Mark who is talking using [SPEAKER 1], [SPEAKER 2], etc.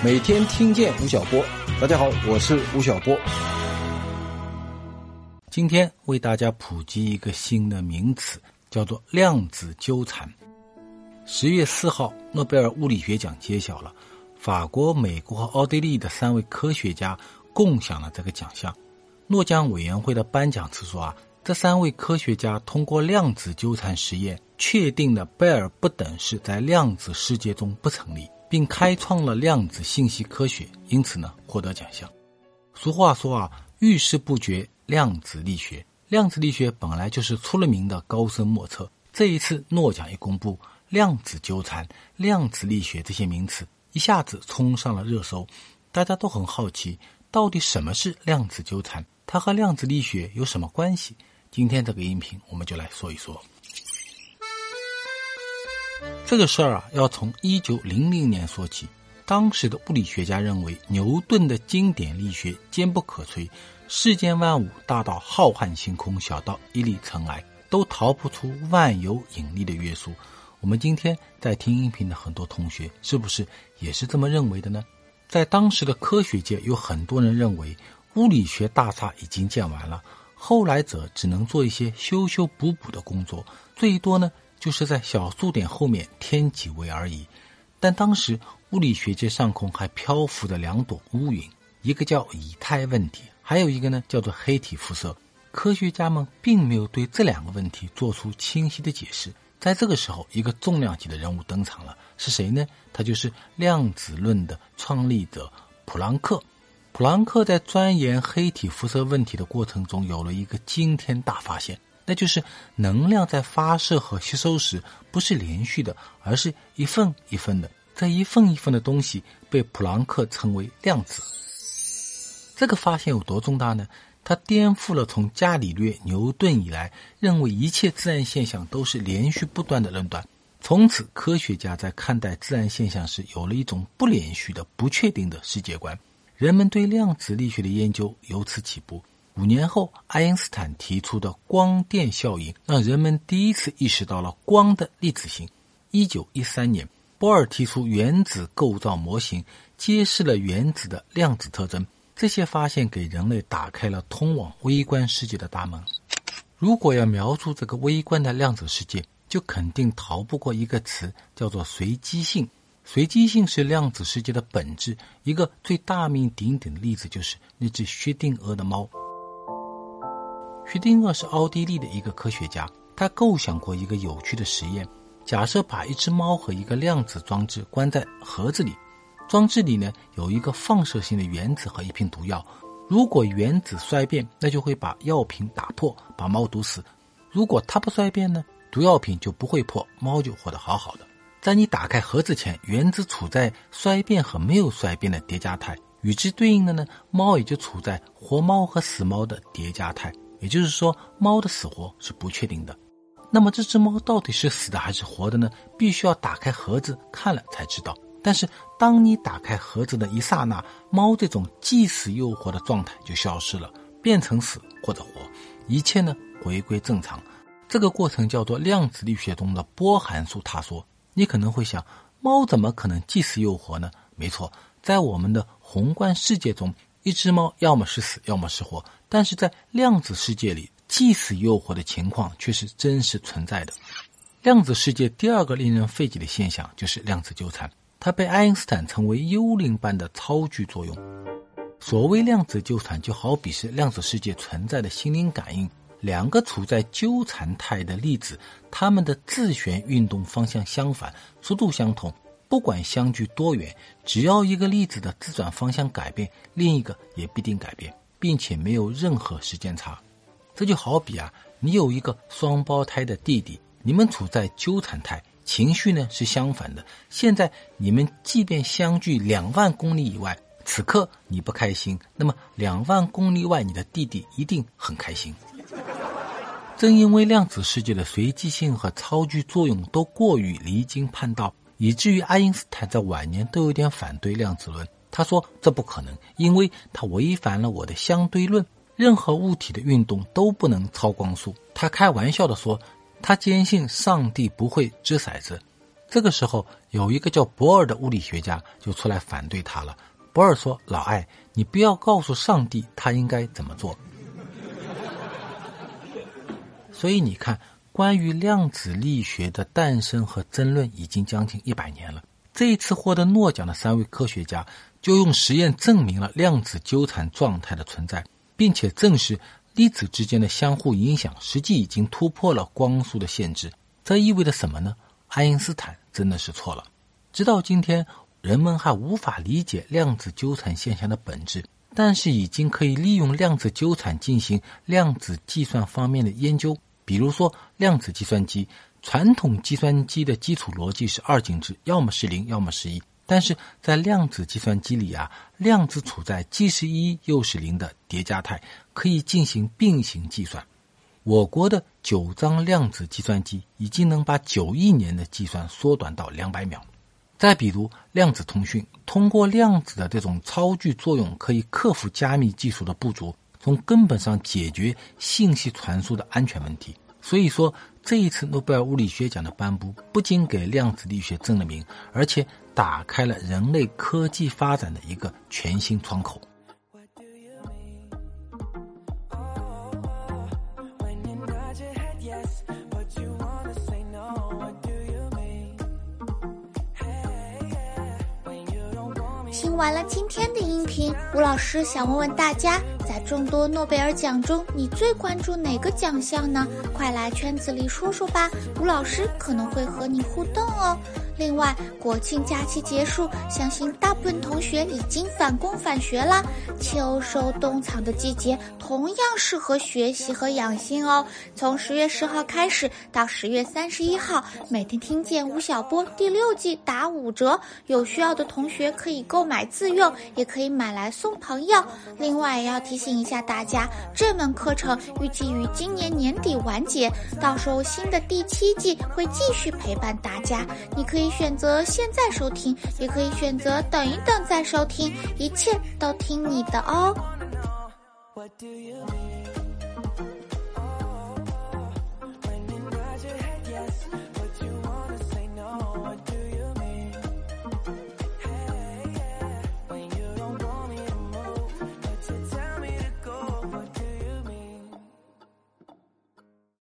[SPEAKER 1] 每天听见吴晓波。大家好，我是吴晓波。
[SPEAKER 2] 今天为大家普及一个新的名词，叫做量子纠缠。十月四号，诺贝尔物理学奖揭晓了，法国、美国和奥地利的三位科学家共享了这个奖项。诺奖委员会的颁奖词说啊，这三位科学家通过量子纠缠实验，确定了贝尔不等式在量子世界中不成立。并开创了量子信息科学，因此呢获得奖项。俗话说啊，遇事不决，量子力学。量子力学本来就是出了名的高深莫测。这一次诺奖一公布，量子纠缠、量子力学这些名词一下子冲上了热搜，大家都很好奇，到底什么是量子纠缠？它和量子力学有什么关系？今天这个音频我们就来说一说。这个事儿啊，要从一九零零年说起。当时的物理学家认为，牛顿的经典力学坚不可摧，世间万物，大到浩瀚星空，小到一粒尘埃，都逃不出万有引力的约束。我们今天在听音频的很多同学，是不是也是这么认为的呢？在当时的科学界，有很多人认为，物理学大厦已经建完了，后来者只能做一些修修补补的工作，最多呢。就是在小数点后面添几位而已，但当时物理学界上空还漂浮着两朵乌云，一个叫以太问题，还有一个呢叫做黑体辐射。科学家们并没有对这两个问题做出清晰的解释。在这个时候，一个重量级的人物登场了，是谁呢？他就是量子论的创立者普朗克。普朗克在钻研黑体辐射问题的过程中，有了一个惊天大发现。那就是能量在发射和吸收时不是连续的，而是一份一份的。这一份一份的东西被普朗克称为量子。这个发现有多重大呢？它颠覆了从伽利略、牛顿以来认为一切自然现象都是连续不断的论断。从此，科学家在看待自然现象时有了一种不连续的、不确定的世界观。人们对量子力学的研究由此起步。五年后，爱因斯坦提出的光电效应让人们第一次意识到了光的粒子性。一九一三年，波尔提出原子构造模型，揭示了原子的量子特征。这些发现给人类打开了通往微观世界的大门。如果要描述这个微观的量子世界，就肯定逃不过一个词，叫做随机性。随机性是量子世界的本质。一个最大名鼎鼎的例子就是那只薛定谔的猫。薛定谔是奥地利的一个科学家，他构想过一个有趣的实验：假设把一只猫和一个量子装置关在盒子里，装置里呢有一个放射性的原子和一瓶毒药。如果原子衰变，那就会把药瓶打破，把猫毒死；如果它不衰变呢，毒药瓶就不会破，猫就活得好好的。在你打开盒子前，原子处在衰变和没有衰变的叠加态，与之对应的呢，猫也就处在活猫和死猫的叠加态。也就是说，猫的死活是不确定的。那么，这只猫到底是死的还是活的呢？必须要打开盒子看了才知道。但是，当你打开盒子的一刹那，猫这种既死又活的状态就消失了，变成死或者活，一切呢回归正常。这个过程叫做量子力学中的波函数塌缩。你可能会想，猫怎么可能既死又活呢？没错，在我们的宏观世界中。一只猫要么是死，要么是活，但是在量子世界里，既死又活的情况却是真实存在的。量子世界第二个令人费解的现象就是量子纠缠，它被爱因斯坦称为幽灵般的超距作用。所谓量子纠缠，就好比是量子世界存在的心灵感应，两个处在纠缠态的粒子，它们的自旋运动方向相反，速度相同。不管相距多远，只要一个粒子的自转方向改变，另一个也必定改变，并且没有任何时间差。这就好比啊，你有一个双胞胎的弟弟，你们处在纠缠态，情绪呢是相反的。现在你们即便相距两万公里以外，此刻你不开心，那么两万公里外你的弟弟一定很开心。正因为量子世界的随机性和超距作用都过于离经叛道。以至于爱因斯坦在晚年都有点反对量子论。他说：“这不可能，因为它违反了我的相对论。任何物体的运动都不能超光速。”他开玩笑地说：“他坚信上帝不会掷骰子。”这个时候，有一个叫博尔的物理学家就出来反对他了。博尔说：“老艾，你不要告诉上帝他应该怎么做。”所以你看，关于量子力学的诞生和争论已经将近一百年了。这一次获得诺奖的三位科学家就用实验证明了量子纠缠状态的存在，并且证实粒子之间的相互影响实际已经突破了光速的限制。这意味着什么呢？爱因斯坦真的是错了。直到今天，人们还无法理解量子纠缠现象的本质，但是已经可以利用量子纠缠进行量子计算方面的研究。比如说，量子计算机，传统计算机的基础逻辑是二进制，要么是零，要么是一。但是在量子计算机里啊，量子处在既是一又是零的叠加态，可以进行并行计算。我国的九张量子计算机已经能把九亿年的计算缩短到两百秒。再比如量子通讯，通过量子的这种超距作用，可以克服加密技术的不足，从根本上解决信息传输的安全问题。所以说，这一次诺贝尔物理学奖的颁布，不仅给量子力学正了名，而且打开了人类科技发展的一个全新窗口。
[SPEAKER 3] 听完了今天的音频，吴老师想问问大家，在众多诺贝尔奖中，你最关注哪个奖项呢？快来圈子里说说吧，吴老师可能会和你互动哦。另外，国庆假期结束，相信大部分同学已经返工返学啦。秋收冬藏的季节同样适合学习和养心哦。从十月十号开始到十月三十一号，每天听见吴晓波第六季打五折，有需要的同学可以购买自用，也可以买来送朋友。另外，也要提提醒一下大家，这门课程预计于今年年底完结，到时候新的第七季会继续陪伴大家。你可以。选择现在收听，也可以选择等一等再收听，一切都听你的哦。